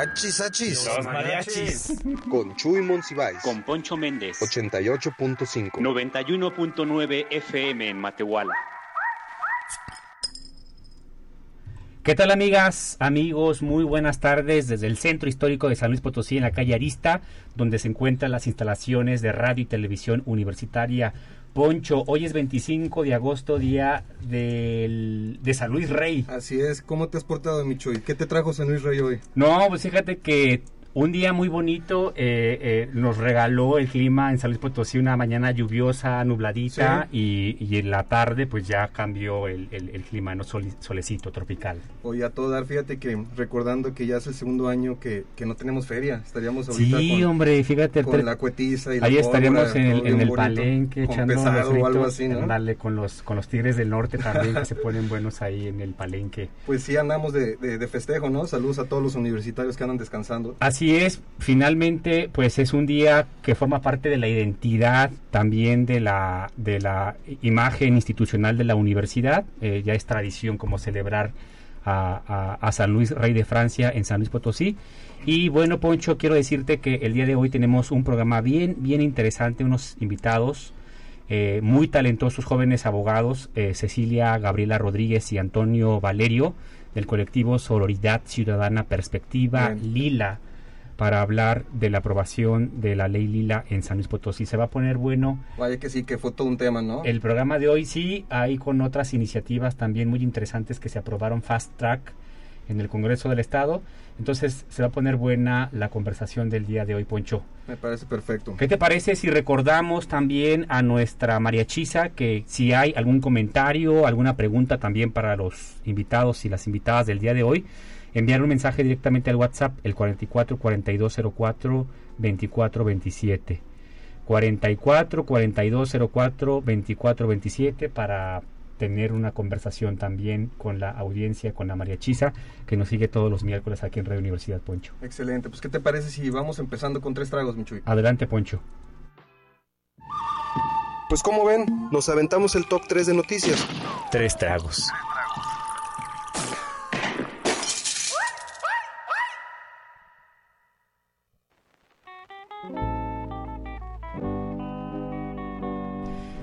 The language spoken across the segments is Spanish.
Achis, achis. Los mariachis. Con Chuy Monsiváis. Con Poncho Méndez. 88.5. 91.9 FM en Matehuala. ¿Qué tal amigas, amigos? Muy buenas tardes desde el Centro Histórico de San Luis Potosí en la calle Arista, donde se encuentran las instalaciones de radio y televisión universitaria. Poncho, hoy es 25 de agosto, día del, de San Luis Rey. Así es, ¿cómo te has portado, Michoy? ¿Qué te trajo San Luis Rey hoy? No, pues fíjate que un día muy bonito eh, eh, nos regaló el clima en San Luis Potosí una mañana lluviosa, nubladita y, y en la tarde pues ya cambió el, el- el clima, no Sol- solecito tropical. Hoy a todo dar, fíjate que recordando que ya es el segundo año que, que no tenemos feria, estaríamos ahorita Sí, con, hombre, fíjate. con la cuetiza y la Ahí estaríamos pólvora, en el, en el palenque con echando pesado los o algo así, ¿no? ándale, con los con los tigres del norte también que se ponen buenos ahí en el palenque. Pues sí, andamos de, de- de festejo, ¿no? Saludos a todos los universitarios que andan descansando. Así es, finalmente, pues es un día que forma parte de la identidad también de la, de la imagen institucional de la universidad. Eh, ya es tradición como celebrar a, a- a San Luis, rey de Francia, en San Luis Potosí. Y bueno, Poncho, quiero decirte que el día de hoy tenemos un programa bien, bien interesante, unos invitados. eh, muy talentosos jóvenes abogados, eh, Cecilia Gabriela Rodríguez y Antonio Valerio, del colectivo Sororidad Ciudadana Perspectiva Bien. Lila, para hablar de la aprobación de la ley Lila en San Luis Potosí. Se va a poner bueno Vaya que sí, que fue todo un tema, ¿no? el programa de hoy, sí, hay con otras iniciativas también muy interesantes que se aprobaron fast track en el Congreso del Estado. Entonces se va a poner buena la conversación del día de hoy, Poncho. Me parece perfecto. ¿Qué te parece si recordamos también a nuestra mariachisa que si hay algún comentario, alguna pregunta también para los invitados y las invitadas del día de hoy, enviar un mensaje directamente al WhatsApp el 44 4204 2427. 44 4204 2427 para tener una conversación también con la audiencia, con la mariachisa que nos sigue todos los miércoles aquí en Radio Universidad Poncho. Excelente. Pues, ¿qué te parece si vamos empezando con tres tragos, Michoy? Adelante Poncho. Pues como ven, nos aventamos el top 3 de noticias. Tres tragos.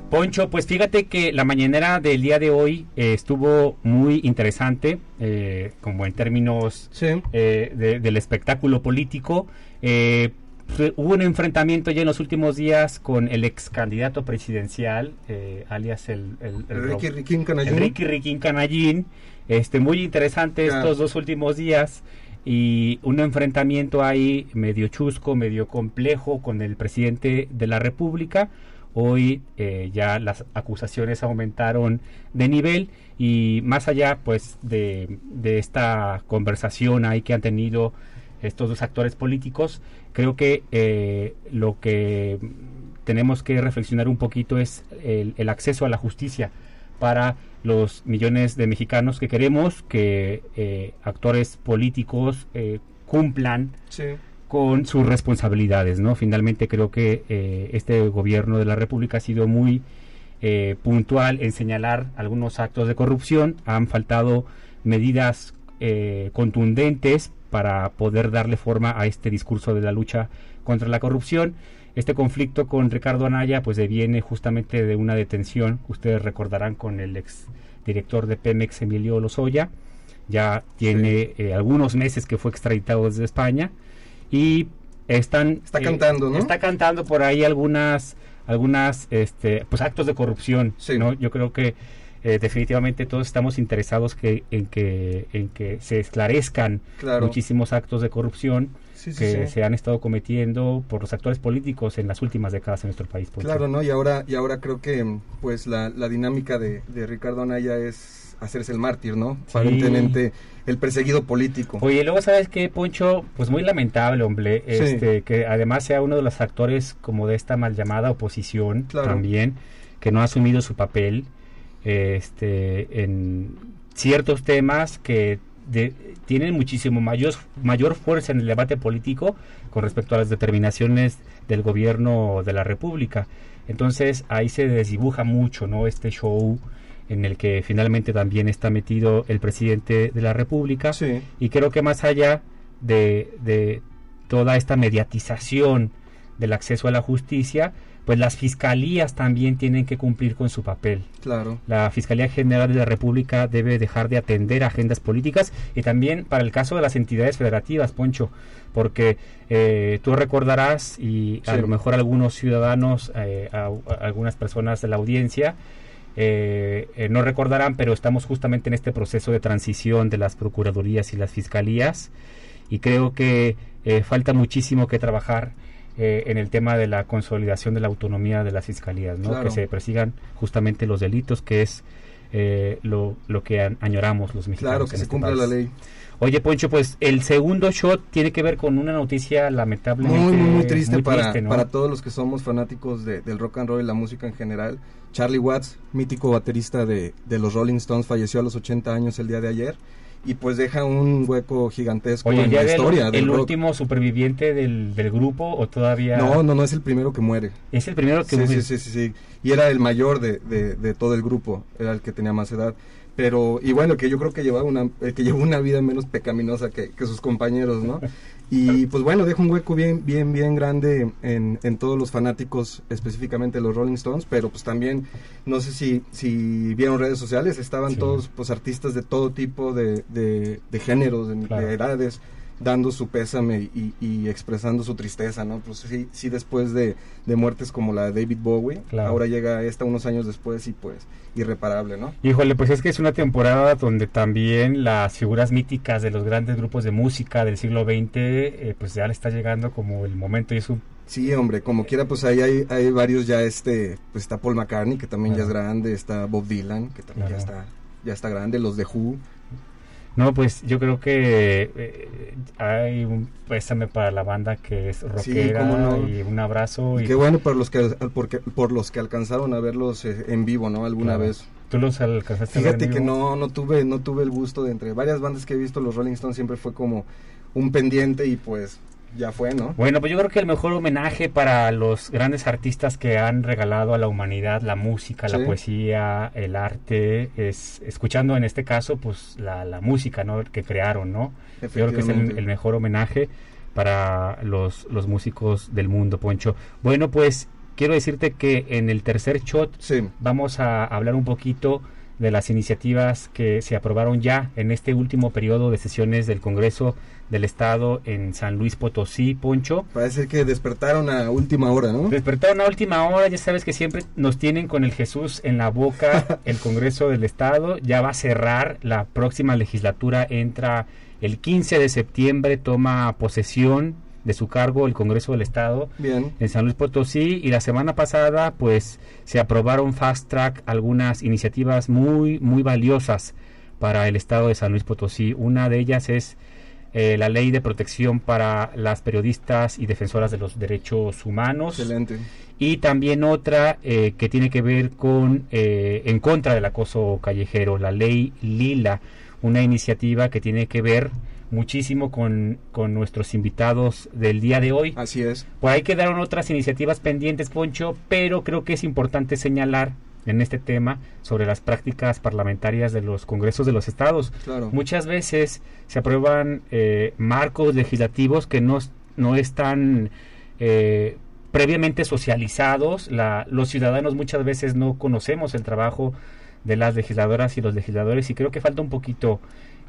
Poncho, pues fíjate que la mañanera del día de hoy eh, estuvo muy interesante, eh, como en términos Sí. eh, de- del espectáculo político. Eh, fue- hubo un enfrentamiento ya en los últimos días con el ex candidato presidencial, eh, alias el, el- el Ricky Riquín Canallín. Riquín Canallín. Este, muy interesante estos dos últimos días y un enfrentamiento ahí medio chusco, medio complejo con el presidente de la República. Hoy eh, ya las acusaciones aumentaron de nivel y más allá pues de, esta conversación ahí que han tenido estos dos actores políticos, creo que eh, lo que tenemos que reflexionar un poquito es el, el acceso a la justicia para los millones de mexicanos que queremos que eh, actores políticos eh, cumplan Sí. Con sus responsabilidades, ¿no? Finalmente creo que eh, este gobierno de la República ha sido muy eh, puntual en señalar algunos actos de corrupción, han faltado medidas eh, contundentes para poder darle forma a este discurso de la lucha contra la corrupción. Este conflicto con Ricardo Anaya pues deviene justamente de una detención, ustedes recordarán con el ex director de Pemex Emilio Lozoya, ya tiene eh, algunos meses que fue extraditado desde España y están Está cantando, ¿no? está cantando por ahí algunas algunas este pues actos de corrupción Sí. no yo creo que eh, definitivamente todos estamos interesados que, en, que, en que se esclarezcan Claro. muchísimos actos de corrupción Sí, sí, que sí. se han estado cometiendo por los actores políticos en las últimas décadas en nuestro país. Claro, ¿no? Y ahora, y ahora creo que pues la, la dinámica de, de Ricardo Anaya es hacerse el mártir, ¿no? Aparentemente el perseguido político. Oye, luego sabes que Poncho, pues muy lamentable, hombre, Sí. este, que además sea uno de los actores como de esta mal llamada oposición Claro. también, que no ha asumido su papel, este, en ciertos temas que de- tienen muchísimo mayor mayor fuerza en el debate político con respecto a las determinaciones del gobierno de la República. Entonces ahí se desdibuja mucho, ¿no? Este show en el que finalmente también está metido el presidente de la República. Sí. Y creo que más allá de, de toda esta mediatización del acceso a la justicia, pues las fiscalías también tienen que cumplir con su papel. Claro. La Fiscalía General de la República debe dejar de atender agendas políticas y también para el caso de las entidades federativas, Poncho, porque eh, tú recordarás y a lo mejor algunos ciudadanos, eh, a- a algunas personas de la audiencia, eh, eh, no recordarán, pero estamos justamente en este proceso de transición de las procuradurías y las fiscalías y creo que eh, falta muchísimo que trabajar eh, en el tema de la consolidación de la autonomía de las fiscalías, ¿no? Claro. que se persigan justamente los delitos, que es lo, lo que añoramos los mexicanos. Claro, que en se este cumpla país. la ley. Oye, Poncho, pues el segundo shot tiene que ver con una noticia lamentablemente Muy, muy, muy triste, muy para, para todos los que somos fanáticos de- del rock and roll y la música en general. Charlie Watts, mítico baterista de, de los Rolling Stones, falleció a los 80 años el día de ayer. Y pues deja un hueco gigantesco Oye, en ¿ya la historia del el rock. último superviviente del, del grupo o todavía...? No, no, no es el primero que muere. Es el primero que Sí, muere. sí, sí, sí, sí. Y era el mayor de, de, de todo el grupo, era el que tenía más edad. Pero, y bueno, que yo creo que llevaba una, el que llevó una vida menos pecaminosa que, que sus compañeros, ¿no? Y pues bueno, deja un hueco bien, bien, bien grande en, en todos los fanáticos, específicamente los Rolling Stones, pero pues también, no sé si, si vieron redes sociales, estaban Sí. todos pues artistas de todo tipo de, de, de géneros, de, Claro. de edades, dando su pésame y, y expresando su tristeza, ¿no? Pues sí, sí después de, de muertes como la de David Bowie, Claro. ahora llega esta unos años después y pues irreparable, ¿no? Híjole, pues es que es una temporada donde también las figuras míticas de los grandes grupos de música del siglo XX, eh, pues ya le está llegando como el momento y es un... Sí, hombre, como quiera, pues ahí hay, hay varios ya, este, pues está Paul McCartney, que también ya es grande, está Bob Dylan, que también ya está, ya está grande, los de Who, No, pues yo creo que eh, hay un pésame para la banda que es rockera no. y un abrazo. y Y qué bueno por los que, porque, por los que alcanzaron a verlos eh, en vivo, ¿no? Alguna Claro. vez. ¿Tú los alcanzaste a ver Fíjate en que vivo? no, no tuve, no tuve el gusto de entre varias bandas que he visto, los Rolling Stones siempre fue como un pendiente y pues ya fue, ¿no? Bueno, pues yo creo que el mejor homenaje para los grandes artistas que han regalado a la humanidad la música, Sí. la poesía, el arte, es escuchando en este caso, pues la, la música, ¿no? Que crearon, ¿no? Yo creo que es el, mejor homenaje para los, los músicos del mundo, Poncho. Bueno, pues quiero decirte que en el tercer shot Sí, vamos a hablar un poquito de las iniciativas que se aprobaron ya en este último periodo de sesiones del Congreso del Estado en San Luis Potosí, Poncho. parece que despertaron a última hora, ¿no? Despertaron a última hora, ya sabes que siempre nos tienen con el Jesús en la boca el Congreso del Estado, ya va a cerrar, la próxima legislatura entra el 15 de septiembre, toma posesión de su cargo el Congreso del Estado Bien, en San Luis Potosí y la semana pasada pues se aprobaron fast track algunas iniciativas muy muy valiosas para el estado de San Luis Potosí. Una de ellas es eh, la ley de protección para las periodistas y defensoras de los derechos humanos excelente. y también otra eh, que tiene que ver con eh, en contra del acoso callejero, la ley Lila, una iniciativa que tiene que ver muchísimo con, con nuestros invitados del día de hoy. Así es. Por ahí quedaron otras iniciativas pendientes, Poncho, pero creo que es importante señalar en este tema sobre las prácticas parlamentarias de los congresos de los estados. Claro. Muchas veces se aprueban eh, marcos legislativos que no, no están eh, previamente socializados. La, los ciudadanos muchas veces no conocemos el trabajo de las legisladoras y los legisladores y creo que falta un poquito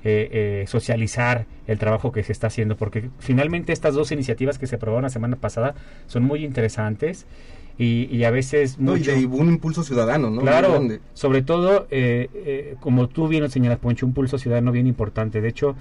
eh, eh, socializar el trabajo que se está haciendo porque finalmente estas dos iniciativas que se aprobaron la semana pasada son muy interesantes y, y a veces No, y mucho- de un impulso ciudadano, ¿no? Claro, sobre todo, eh, eh, como tú bien lo señalas, Poncho, un pulso ciudadano bien importante. De hecho,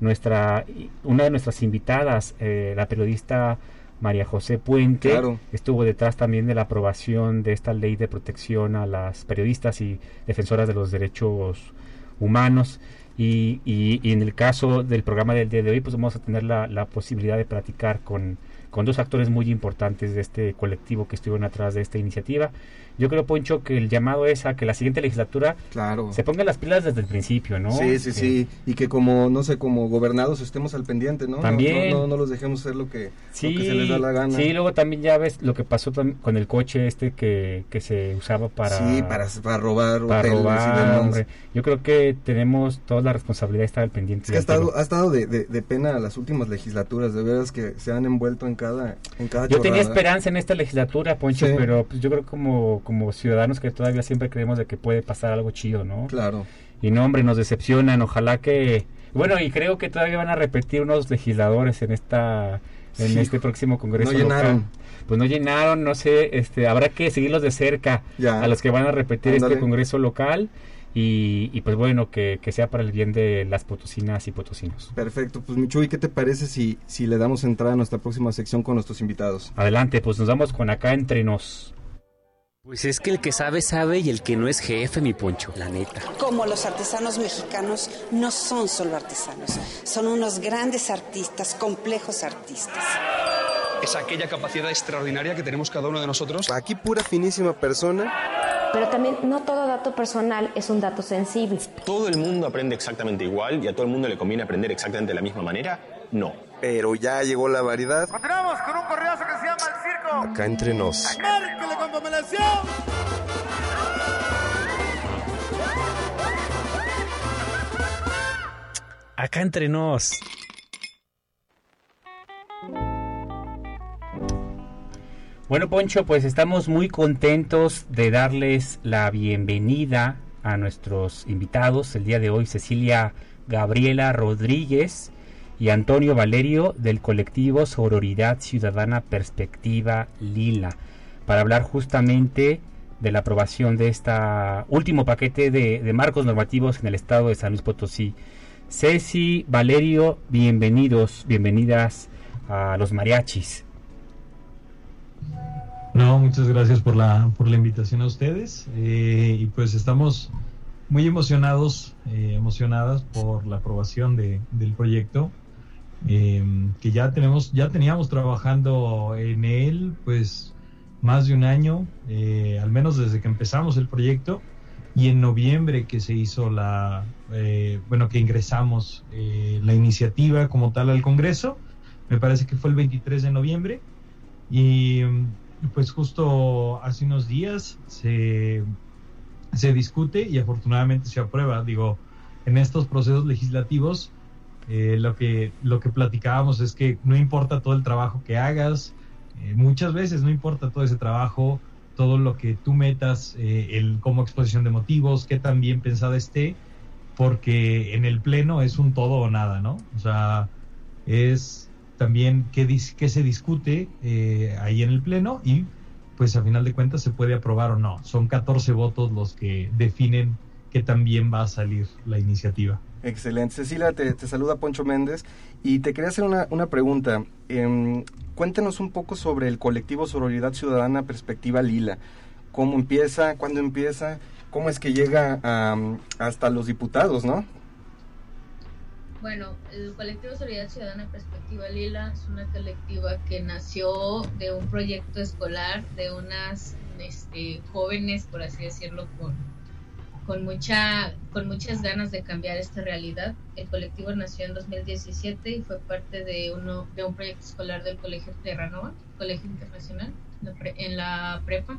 nuestra una de nuestras invitadas, eh, la periodista María José Puente, Claro. estuvo detrás también de la aprobación de esta ley de protección a las periodistas y defensoras de los derechos humanos. Y, y- y en el caso del programa del día de hoy, pues vamos a tener la, la posibilidad de platicar con, con dos actores muy importantes de este colectivo que estuvieron atrás de esta iniciativa. Yo creo, Poncho, que el llamado es a que la siguiente legislatura Claro. se ponga las pilas desde el principio, ¿no? Sí, sí, Que- sí. Y que como, no sé, como gobernados estemos al pendiente, ¿no? También. No, no, no los dejemos hacer lo que, Sí, lo que se les da la gana. sí, luego también ya ves lo que pasó con el coche este que, que se usaba para... Sí, para, para robar para hoteles y robar, demás. hombre. Yo creo que tenemos toda la responsabilidad de estar al pendiente. Es que ha estado, ha estado de, de, de pena las últimas legislaturas, de veras que se han envuelto en cada, en cada Yo tenía esperanza en esta legislatura, Poncho, Sí. pero pues, yo creo como, como ciudadanos que todavía siempre creemos de que puede pasar algo chido, ¿no? Claro. Y no, hombre, nos decepcionan. Ojalá que. Bueno, y creo que todavía van a repetir unos legisladores en esta en Sí. este próximo congreso No local. llenaron. Pues no llenaron, no sé, este, habrá que seguirlos de cerca Ya. a los que van a repetir Ándale. este congreso local y, y pues bueno, que, que sea para el bien de las potosinas y potosinos. Perfecto. Pues Michuy, ¿qué te parece si, si le damos entrada a nuestra próxima sección con nuestros invitados? Adelante, pues nos vamos con acá entre nos. Pues es que el que sabe, sabe y el que no es jefe, mi poncho, la neta. Como los artesanos mexicanos no son solo artesanos, son unos grandes artistas, complejos artistas. Es aquella capacidad extraordinaria que tenemos cada uno de nosotros. Aquí pura finísima persona. Pero también no todo dato personal es un dato sensible. ¿Todo el mundo aprende exactamente igual y a todo el mundo le conviene aprender exactamente de la misma manera? No. Pero ya llegó la variedad. Continuamos con un correazo que se llama El Circo. Acá entre nos. Márquele con. Acá entre nos. Bueno, Poncho, pues estamos muy contentos de darles la bienvenida a nuestros invitados el día de hoy, Cecilia Gabriela Rodríguez y Antonio Valerio del colectivo Sororidad Ciudadana Perspectiva Lila, para hablar justamente de la aprobación de este último paquete de, marcos normativos en el estado de San Luis Potosí. Ceci, Valerio, bienvenidos, bienvenidas a los mariachis. No, muchas gracias por la, por la invitación a ustedes. eh, y pues estamos muy emocionados, eh, emocionadas por la aprobación de, del proyecto. eh, que ya tenemos, ya teníamos trabajando en él, pues más de un año, eh, al menos desde que empezamos el proyecto. Y en noviembre que se hizo la, bueno, que ingresamos la iniciativa como tal al Congreso, me parece que fue el 23 de noviembre. Y mm, pues justo hace unos días se, se discute y afortunadamente se aprueba. Digo, en estos procesos legislativos eh, lo, que, lo que platicábamos es que no importa todo el trabajo que hagas, eh, muchas veces no importa todo ese trabajo, todo lo que tú metas eh, el, como exposición de motivos, qué tan bien pensada esté, porque en el pleno es un todo o nada, ¿no? O sea, es también qué, dis- qué se discute eh, ahí en el pleno y pues a final de cuentas se puede aprobar o no. Son 14 votos los que definen que también va a salir la iniciativa. Excelente. Cecilia, te, te saluda Poncho Méndez y te quería hacer una, una pregunta. Em, cuéntenos un poco sobre el colectivo Sororidad Ciudadana Perspectiva Lila. ¿Cómo empieza? ¿Cuándo empieza? ¿Cómo es que llega a, hasta los diputados, no? Bueno, el colectivo Solidaridad Ciudadana Perspectiva Lila es una colectiva que nació de un proyecto escolar de unas este, jóvenes, por así decirlo, con, con, mucha, con muchas ganas de cambiar esta realidad. El colectivo nació en 2017 y fue parte de, uno, de un proyecto escolar del Colegio Terranova, Colegio Internacional, en la prepa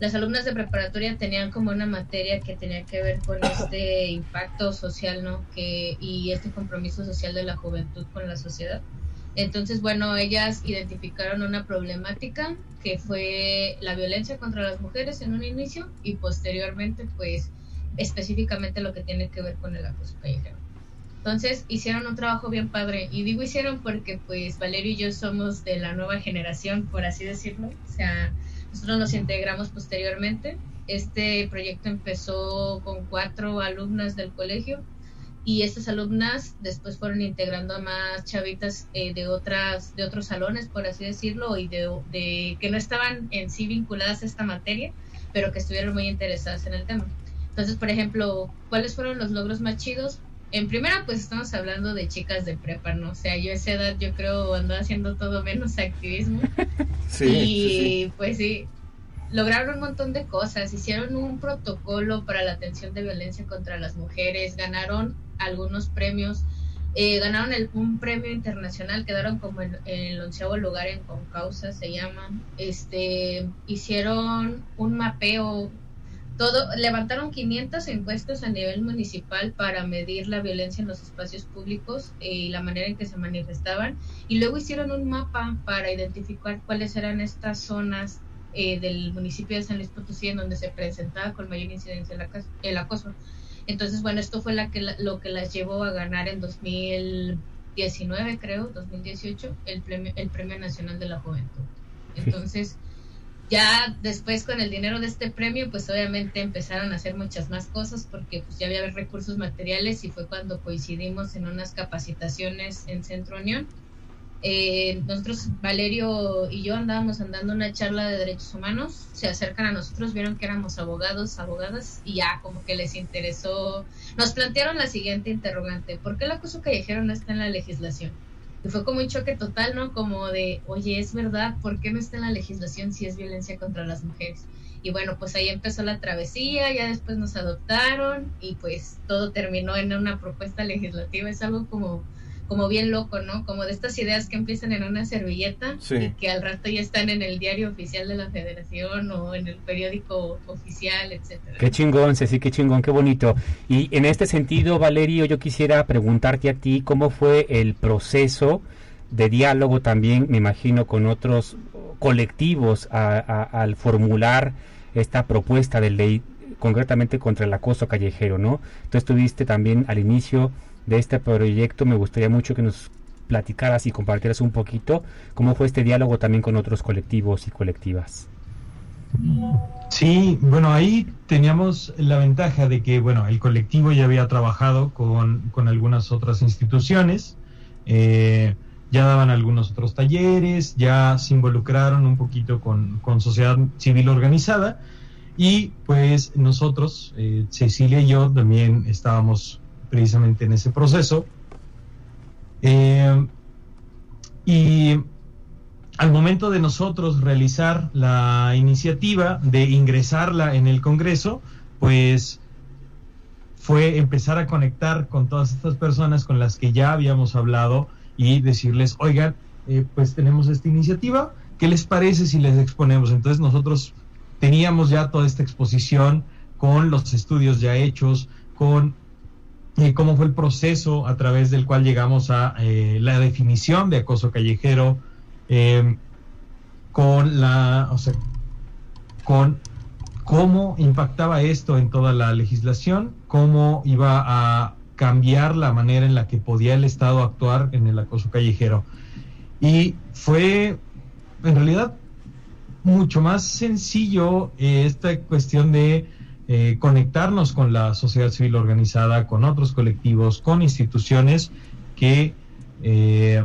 las alumnas de preparatoria tenían como una materia que tenía que ver con este impacto social, ¿no? Que, y este compromiso social de la juventud con la sociedad. Entonces, bueno, ellas identificaron una problemática que fue la violencia contra las mujeres en un inicio y posteriormente, pues, específicamente lo que tiene que ver con el acoso callejero. Entonces hicieron un trabajo bien padre y digo hicieron porque pues Valerio y yo somos de la nueva generación, por así decirlo. O sea, nosotros nos integramos posteriormente. Este proyecto empezó con cuatro alumnas del colegio y estas alumnas después fueron integrando a más chavitas eh, de otras de otros salones por así decirlo y de, de, que no estaban en sí vinculadas a esta materia pero que estuvieron muy interesadas en el tema entonces por ejemplo cuáles fueron los logros más chidos en primera, pues estamos hablando de chicas de prepa, ¿no? O sea, yo a esa edad yo creo andaba haciendo todo menos activismo. Sí, y sí. pues sí, lograron un montón de cosas, hicieron un protocolo para la atención de violencia contra las mujeres, ganaron algunos premios, eh, ganaron el, un premio internacional, quedaron como en, en el onceavo lugar en Concausa, se llama, este, hicieron un mapeo todo, levantaron 500 encuestas a nivel municipal para medir la violencia en los espacios públicos eh, y la manera en que se manifestaban y luego hicieron un mapa para identificar cuáles eran estas zonas eh, del municipio de San Luis Potosí en donde se presentaba con mayor incidencia el, acos el acoso. Entonces, bueno, esto fue la que lo que las llevó a ganar en 2019, creo, 2018, el premio, el premio Nacional de la Juventud. Entonces, ya después con el dinero de este premio, pues obviamente empezaron a hacer muchas más cosas porque pues ya había recursos materiales y fue cuando coincidimos en unas capacitaciones en Centro Unión. Eh, nosotros, Valerio y yo andábamos andando una charla de derechos humanos, se acercan a nosotros, vieron que éramos abogados, abogadas y ya como que les interesó, nos plantearon la siguiente interrogante, ¿por qué el acoso callejero no está en la legislación? Y fue como un choque total, ¿no? Como de, oye, es verdad, ¿por qué no está en la legislación si es violencia contra las mujeres? Y bueno, pues ahí empezó la travesía, ya después nos adoptaron y pues todo terminó en una propuesta legislativa. Es algo como, como bien loco, ¿no? Como de estas ideas que empiezan en una servilleta Sí. y que al rato ya están en el diario oficial de la federación o en el periódico oficial, etcétera. Qué chingón, Ceci, qué chingón, qué bonito. Y en este sentido, Valerio, yo quisiera preguntarte a ti cómo fue el proceso de diálogo también, me imagino, con otros colectivos a- a- al formular esta propuesta de ley concretamente contra el acoso callejero, ¿no? Tú estuviste también al inicio de este proyecto, me gustaría mucho que nos platicaras y compartieras un poquito cómo fue este diálogo también con otros colectivos y colectivas. Sí, bueno, ahí teníamos la ventaja de que, bueno, el colectivo ya había trabajado con, con algunas otras instituciones, eh, ya daban algunos otros talleres, ya se involucraron un poquito con, con sociedad civil organizada y pues nosotros, eh, Cecilia y yo también estábamos precisamente en ese proceso. Eh, y al momento de nosotros realizar la iniciativa de ingresarla en el Congreso, pues fue empezar a conectar con todas estas personas con las que ya habíamos hablado y decirles, oigan, eh, pues tenemos esta iniciativa, ¿qué les parece si les exponemos? Entonces nosotros teníamos ya toda esta exposición con los estudios ya hechos, con eh, cómo fue el proceso a través del cual llegamos a eh, la definición de acoso callejero, eh, con la, o sea, con cómo impactaba esto en toda la legislación, cómo iba a cambiar la manera en la que podía el Estado actuar en el acoso callejero. Y fue, en realidad, mucho más sencillo eh, esta cuestión de eh, conectarnos con la sociedad civil organizada, con otros colectivos, con instituciones que eh,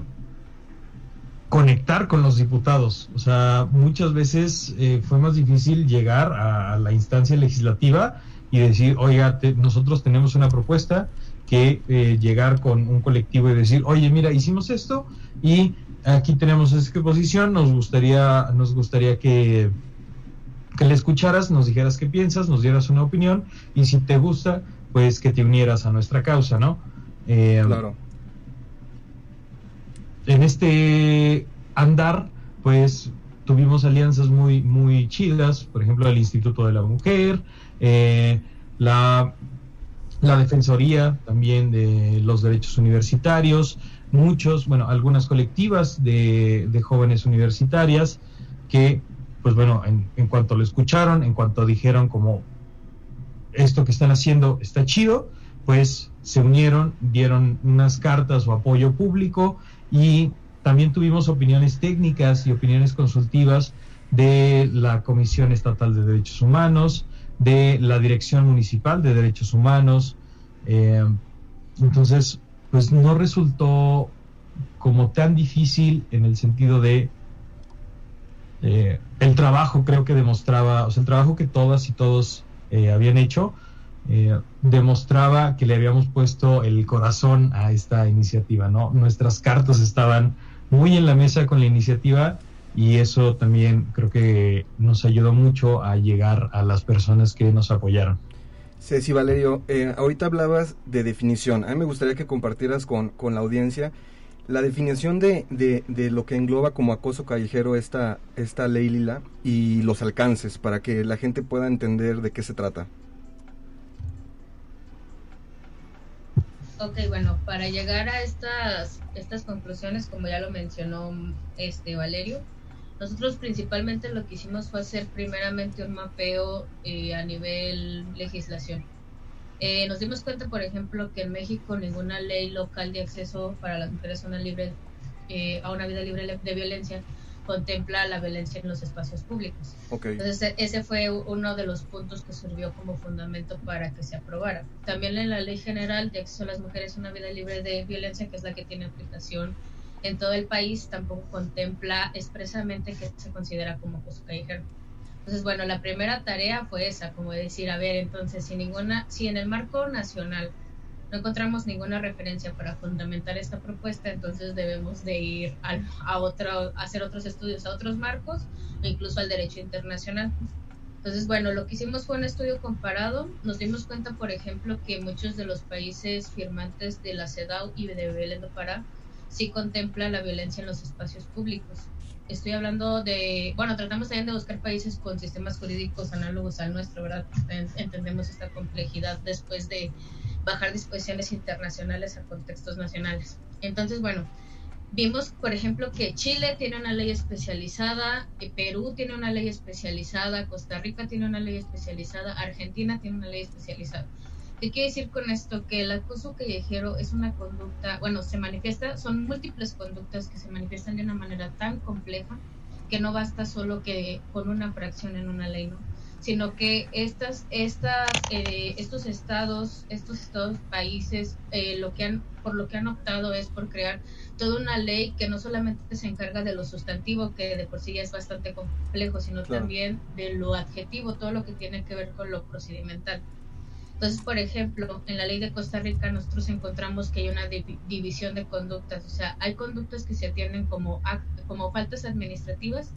conectar con los diputados. O sea, muchas veces eh, fue más difícil llegar a, la instancia legislativa y decir, oiga, nosotros tenemos una propuesta que eh, llegar con un colectivo y decir, oye, mira, hicimos esto y aquí tenemos esta posición, nos gustaría, nos gustaría que, que le escucharas, nos dijeras qué piensas, nos dieras una opinión y si te gusta, pues que te unieras a nuestra causa, ¿no? Eh, claro en este andar, pues tuvimos alianzas muy, muy chidas, por ejemplo, el Instituto de la Mujer, eh, la, la Defensoría también de los Derechos Universitarios, muchos, bueno, algunas colectivas de, de jóvenes universitarias que, pues bueno, en, cuanto lo escucharon, en cuanto dijeron como, esto que están haciendo está chido, pues se unieron, dieron unas cartas o apoyo público y también tuvimos opiniones técnicas y opiniones consultivas de la Comisión Estatal de Derechos Humanos, de la Dirección Municipal de Derechos Humanos. Eh, entonces, pues no resultó como tan difícil en el sentido de eh, el trabajo creo que demostraba, o sea, el trabajo que todas y todos eh, habían hecho, demostraba que le habíamos puesto el corazón a esta iniciativa, ¿no? Nuestras cartas estaban muy en la mesa con la iniciativa y eso también creo que nos ayudó mucho a llegar a las personas que nos apoyaron. Ceci Valerio, eh, ahorita hablabas de definición. A mí me gustaría que compartieras con, con la audiencia la definición de, de, de, lo que engloba como acoso callejero esta, esta ley Lila y los alcances para que la gente pueda entender de qué se trata. Ok, bueno, para llegar a estas, estas conclusiones, como ya lo mencionó este Valerio, nosotros principalmente lo que hicimos fue hacer primeramente un mapeo eh, a nivel legislación. Eh, nos dimos cuenta, por ejemplo, que en México ninguna ley local de acceso para las mujeres a una, libre, eh, a una vida libre de violencia contempla la violencia en los espacios públicos. Entonces, e-, ese fue uno de los puntos que sirvió como fundamento para que se aprobara. También en la Ley General de Acceso a las Mujeres a una Vida Libre de Violencia, que es la que tiene aplicación en todo el país, tampoco contempla expresamente que se considera como acoso callejero. Entonces, bueno, la primera tarea fue esa, como decir, a ver, entonces, si ninguna, si en el marco nacional no encontramos ninguna referencia para fundamentar esta propuesta, entonces debemos de ir a, otro, hacer otros estudios a otros marcos incluso al derecho internacional. Entonces, bueno, lo que hicimos fue un estudio comparado. Nos dimos cuenta, por ejemplo, que muchos de los países firmantes de la CEDAW y de Belén do Pará sí contemplan la violencia en los espacios públicos. Estoy hablando de, bueno, tratamos también de buscar países con sistemas jurídicos análogos al nuestro, ¿verdad? Entendemos esta complejidad después de bajar disposiciones internacionales a contextos nacionales. Entonces, bueno, vimos, por ejemplo, que Chile tiene una ley especializada, Perú tiene una ley especializada, Costa Rica tiene una ley especializada, Argentina tiene una ley especializada. ¿Qué quiere decir con esto? Que el acoso callejero es una conducta, bueno, se manifiesta, son múltiples conductas que se manifiestan de una manera tan compleja que no basta solo que con una fracción en una ley, ¿no? sino que estas, estas, eh, estos estados, estos estados países, eh, lo que han, por lo que han optado es por crear toda una ley que no solamente se encarga de lo sustantivo, que de por sí ya es bastante complejo, sino también de lo adjetivo, todo lo que tiene que ver con lo procedimental. Entonces, por ejemplo, en la ley de Costa Rica nosotros encontramos que hay una división de conductas, o sea, hay conductas que se atienden como, como faltas administrativas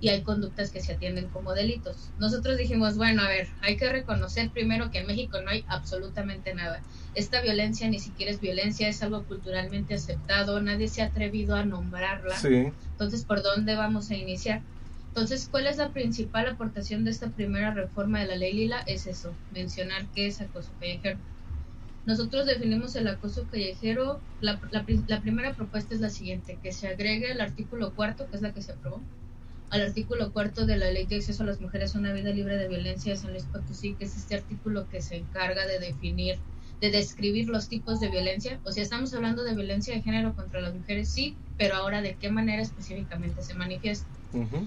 y hay conductas que se atienden como delitos. Nosotros dijimos, bueno, a ver, hay que reconocer primero que en México no hay absolutamente nada. Esta violencia ni siquiera es violencia, es algo culturalmente aceptado, nadie se ha atrevido a nombrarla. Entonces, ¿por dónde vamos a iniciar? Entonces, ¿cuál es la principal aportación de esta primera reforma de la ley Lila? Es eso, mencionar qué es acoso callejero. Nosotros definimos el acoso callejero, la, la primera propuesta es la siguiente, que se agregue el artículo cuarto, que es la que se aprobó, al artículo cuarto de la Ley de Acceso a las Mujeres a una Vida Libre de Violencia de San Luis Potosí, que es este artículo que se encarga de definir, de describir los tipos de violencia. O sea, estamos hablando de violencia de género contra las mujeres, sí, pero ahora de qué manera específicamente se manifiesta.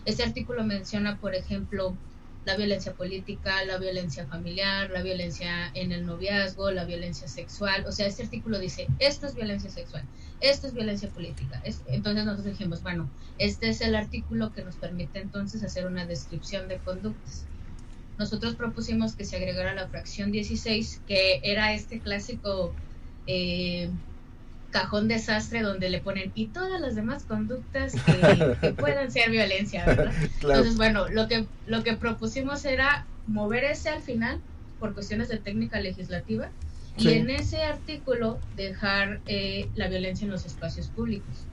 Este artículo menciona, por ejemplo, la violencia política, la violencia familiar, la violencia en el noviazgo, la violencia sexual. O sea, este artículo dice, esto es violencia sexual, esto es violencia política. entonces nosotros dijimos, bueno, este es el artículo que nos permite entonces hacer una descripción de conductas. Nosotros propusimos que se agregara la fracción 16, que era este clásico eh, cajón desastre donde le ponen y todas las demás conductas que, puedan ser violencia, ¿verdad? Entonces, bueno, lo que, lo que propusimos era mover ese al final por cuestiones de técnica legislativa y en ese artículo dejar eh, la violencia en los espacios públicos.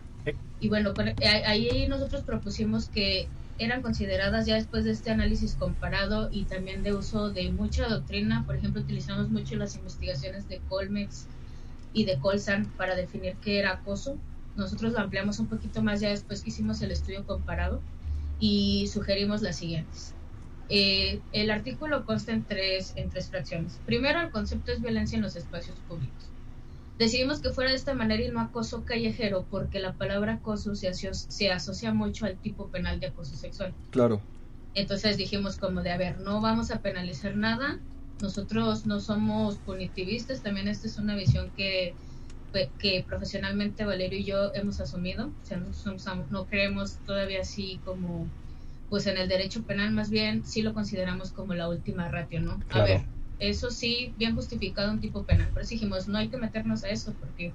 Y bueno, eh, ahí nosotros propusimos que eran consideradas ya después de este análisis comparado y también de uso de mucha doctrina, por ejemplo, utilizamos mucho las investigaciones de Colmex, y de Colsan para definir qué era acoso. Nosotros lo ampliamos un poquito más ya después que hicimos el estudio comparado y sugerimos las siguientes. Eh, el artículo consta en tres, en tres fracciones. Primero, el concepto es violencia en los espacios públicos. Decidimos que fuera de esta manera y no acoso callejero porque la palabra acoso se, asocia, se asocia mucho al tipo penal de acoso sexual. Claro. Entonces dijimos como de, a ver, no vamos a penalizar nada, nosotros no somos punitivistas, también esta es una visión que, que profesionalmente Valerio y yo hemos asumido, o sea, no, no creemos todavía así como, pues en el derecho penal más bien sí lo consideramos como la última ratio, ¿no? A ver, eso sí, bien justificado un tipo penal, pero dijimos, no hay que meternos a eso porque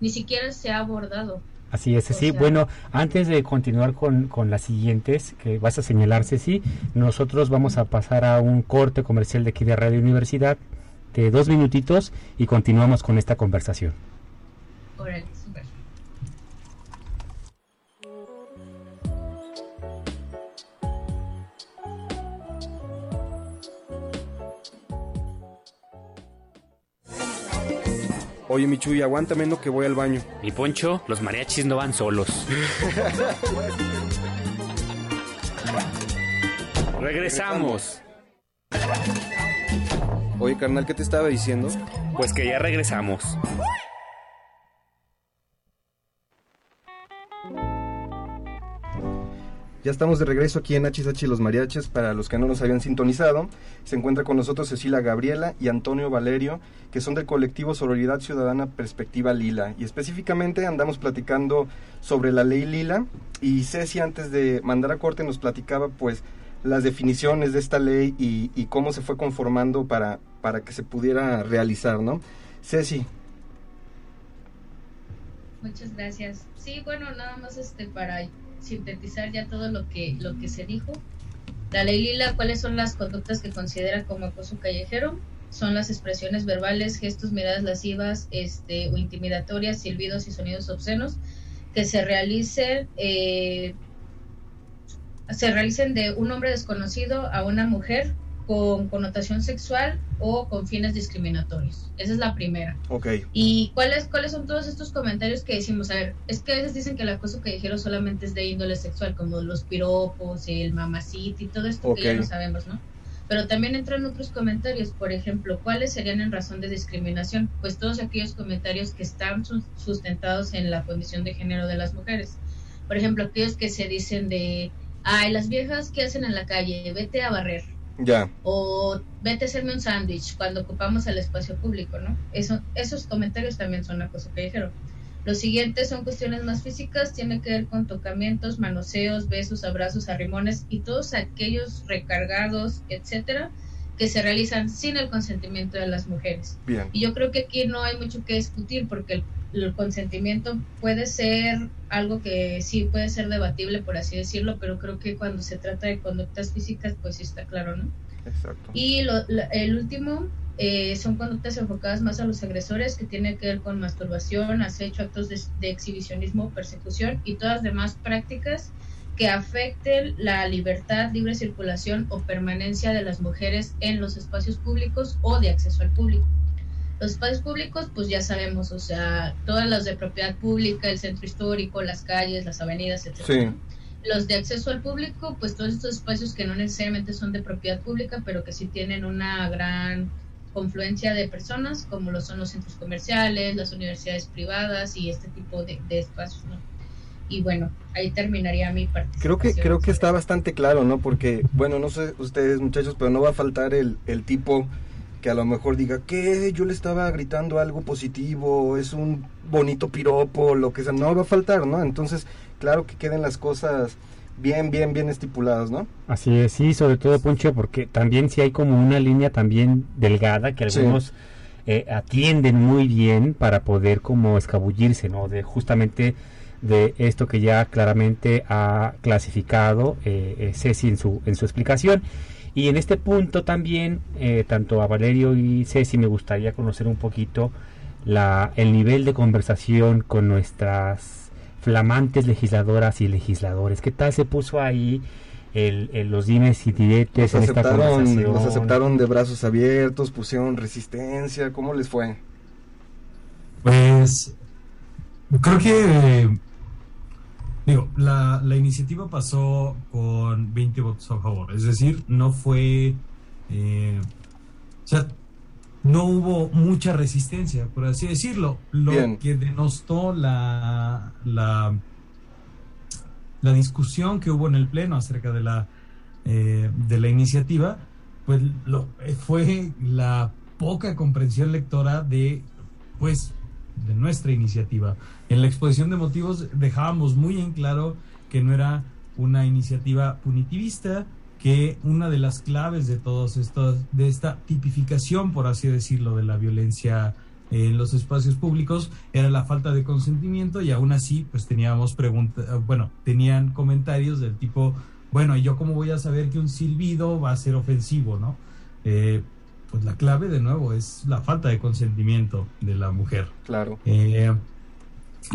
ni siquiera se ha abordado. Así es, sí. Bueno, antes de continuar con, con, las siguientes que vas a señalar, Ceci, nosotros vamos a pasar a un corte comercial de aquí de Radio Universidad de dos minutitos y continuamos con esta conversación. Oye, Michuy, aguántame no que voy al baño. Mi poncho, los mariachis no van solos. Regresamos. Oye, carnal, ¿qué te estaba diciendo? Pues que ya regresamos. Ya estamos de regreso aquí en HSH Los Mariachis. Para los que no nos habían sintonizado, se encuentra con nosotros Cecilia Gabriela y Antonio Valerio, que son del colectivo Sororidad Ciudadana Perspectiva Lila. Y específicamente andamos platicando sobre la ley Lila. Y Ceci, antes de mandar a corte, nos platicaba pues las definiciones de esta ley y, y cómo se fue conformando para, para que se pudiera realizar, ¿no? Ceci. Muchas gracias. Sí, bueno, nada más este para sintetizar ya todo lo que, lo que se dijo. La ley Lila, ¿cuáles son las conductas que considera como acoso callejero? Son las expresiones verbales, gestos, miradas lascivas este, o intimidatorias, silbidos y sonidos obscenos que se realicen, eh, se realicen de un hombre desconocido a una mujer con connotación sexual o con fines discriminatorios. Esa es la primera. Ok. ¿Y cuáles, cuáles son todos estos comentarios que decimos? A ver, es que a veces dicen que el acoso callejero solamente es de índole sexual, como los piropos, el mamacito y todo esto Ok. que ya no sabemos, ¿no? Pero también entran otros comentarios, por ejemplo, ¿cuáles serían en razón de discriminación? Pues todos aquellos comentarios que están sus- sustentados en la condición de género de las mujeres. Por ejemplo, aquellos que se dicen de, ay, las viejas que hacen en la calle, vete a barrer Ya. o vete a hacerme un sándwich cuando ocupamos el espacio público, ¿no? Eso, esos comentarios también son acoso callejero. Los siguientes son cuestiones más físicas, tiene que ver con tocamientos, manoseos, besos, abrazos, arrimones y todos aquellos recargados, etcétera, que se realizan sin el consentimiento de las mujeres. Bien. Y yo creo que aquí no hay mucho que discutir porque el, el consentimiento puede ser algo que sí puede ser debatible, por así decirlo, pero creo que cuando se trata de conductas físicas, pues sí está claro, ¿no? Exacto. Y lo- el último eh, son conductas enfocadas más a los agresores, que tiene que ver con masturbación, acecho, actos de, de exhibicionismo, persecución y todas demás prácticas que afecten la libertad, libre circulación o permanencia de las mujeres en los espacios públicos o de acceso al público. Los espacios públicos, pues ya sabemos, o sea, todas las de propiedad pública, el centro histórico, las calles, las avenidas, etc. Sí. Los de acceso al público, pues todos estos espacios que no necesariamente son de propiedad pública, pero que sí tienen una gran confluencia de personas, como lo son los centros comerciales, las universidades privadas y este tipo de, de espacios, ¿no? Y bueno, ahí terminaría mi participación. Creo que, creo que está bastante claro, ¿no? Porque, bueno, no sé ustedes muchachos, pero no va a faltar el, el tipo que a lo mejor diga, que Yo le estaba gritando algo positivo, es un bonito piropo, lo que sea, no va a faltar, ¿no? Entonces, claro que queden las cosas bien, bien, bien estipuladas, ¿no? Así es, sí, sobre todo Poncho, porque también sí hay como una línea también delgada que Sí. algunos eh, atienden muy bien para poder como escabullirse, ¿no? De justamente de esto que ya claramente ha clasificado eh, eh, Ceci en su, en su explicación. Y en este punto también, eh, tanto a Valerio y Ceci me gustaría conocer un poquito la, el nivel de conversación con nuestras flamantes legisladoras y legisladores. ¿Qué tal se puso ahí el, el- los dimes y diretes Los en esta aceptaron, conversación? los aceptaron de brazos abiertos, pusieron resistencia, ¿cómo les fue? Pues creo que Digo, la, la iniciativa pasó con 20 votos a favor, es decir, no fue, eh, o sea, no hubo mucha resistencia, por así decirlo. Lo Bien. que denostó la, la, la discusión que hubo en el Pleno acerca de la, eh, de la iniciativa, pues lo, fue la poca comprensión lectora de, pues, de nuestra iniciativa. En la exposición de motivos dejábamos muy en claro que no era una iniciativa punitivista, que una de las claves de todos estos, de esta tipificación, por así decirlo, de la violencia en los espacios públicos era la falta de consentimiento y aún así pues teníamos preguntas, bueno, tenían comentarios del tipo, bueno, ¿y yo cómo voy a saber que un silbido va a ser ofensivo, no? Eh, pues la clave de nuevo es la falta de consentimiento de la mujer. Claro. Eh,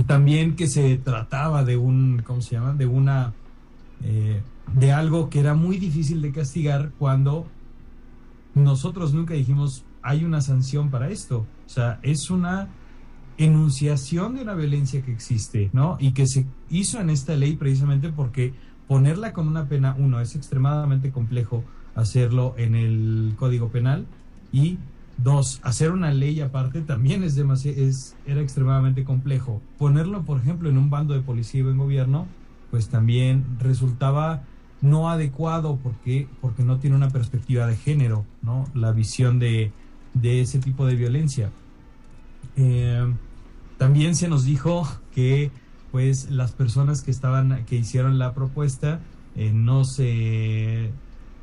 también que se trataba de un, ¿cómo se llama? De una, eh, de algo que era muy difícil de castigar cuando nosotros nunca dijimos hay una sanción para esto. O sea, es una enunciación de una violencia que existe, ¿no? Y que se hizo en esta ley precisamente porque ponerla con una pena, uno, es extremadamente complejo hacerlo en el Código Penal y dos, hacer una ley aparte también es demasiado, es, era extremadamente complejo. Ponerlo, por ejemplo, en un bando de policía o en gobierno, pues también resultaba no adecuado porque, porque no tiene una perspectiva de género, ¿no? La visión de, de ese tipo de violencia. Eh, también se nos dijo que pues las personas que estaban que hicieron la propuesta eh, no se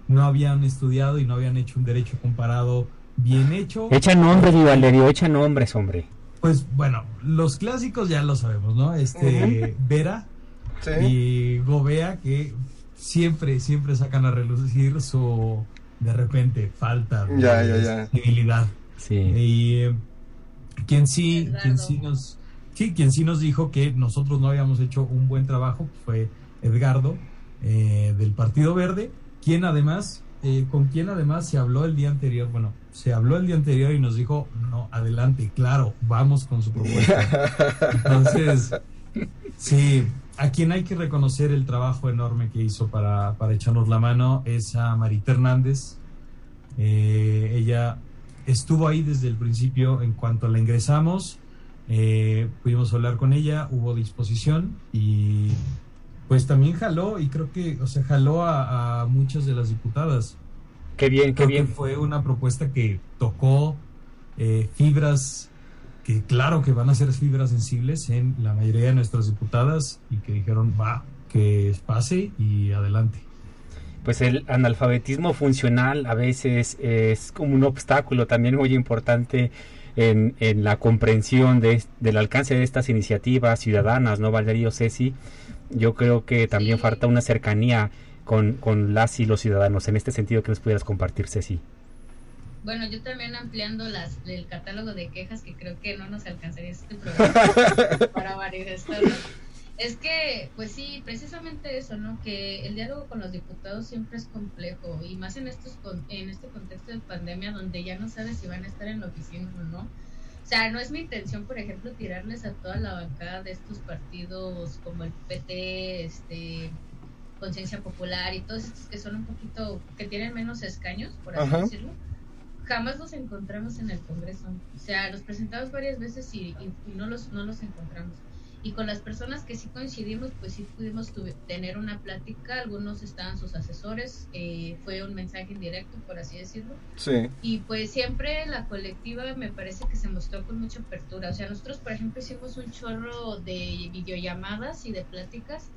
no habían estudiado y no habían hecho un derecho comparado bien hecho. Echa nombres, mi Valerio, echa nombres, hombre. Pues bueno, los clásicos ya lo sabemos, ¿no? Este Vera Sí. y Gobea que siempre siempre sacan a relucir su de repente falta de Ya, ya, ya. sensibilidad. Sí. Y eh, quien sí, quien sí nos, sí, quien sí nos dijo que nosotros no habíamos hecho un buen trabajo fue Edgardo eh, del Partido Verde, quien además, eh, con quien además se habló el día anterior, bueno, se habló el día anterior y nos dijo, no, adelante, claro, vamos con su propuesta. Entonces, sí, a quien hay que reconocer el trabajo enorme que hizo para, para echarnos la mano es a Marita Hernández. Eh, ella estuvo ahí desde el principio en cuanto la ingresamos. eh, pudimos hablar con ella, hubo disposición y pues también jaló y creo que, o sea, jaló a, a muchas de las diputadas. Qué bien, qué Creo bien. que fue una propuesta que tocó eh, fibras que claro que van a ser fibras sensibles en la mayoría de nuestras diputadas y que dijeron, va, que pase y adelante. Pues el analfabetismo funcional a veces es como un obstáculo también muy importante en, en la comprensión de, del alcance de estas iniciativas ciudadanas, ¿no, Valerio Ceci? Yo creo que también Sí. falta una cercanía con, con las y los ciudadanos. En este sentido, que nos pudieras compartir, Ceci? Bueno, yo también ampliando las, el catálogo de quejas que creo que no nos alcanzaría este programa para manifestarlo. Es que, pues sí, precisamente eso, ¿no? Que el diálogo con los diputados siempre es complejo y más en estos en este contexto de pandemia donde ya no sabes si van a estar en la oficina o no. O sea, no es mi intención, por ejemplo, tirarles a toda la bancada de estos partidos como el PT, este Conciencia Popular y todos estos que son un poquito, que tienen menos escaños, por así Ajá. decirlo. Jamás los encontramos en el Congreso. O sea, los presentamos varias veces y, y- y no, los, no los encontramos. Y con las personas que sí coincidimos, pues sí pudimos tuve- tener una plática. Algunos estaban sus asesores. eh, fue un mensaje indirecto, por así decirlo. Sí. Y pues siempre la colectiva me parece que se mostró con mucha apertura. O sea, nosotros, por ejemplo, hicimos un chorro de videollamadas y de pláticas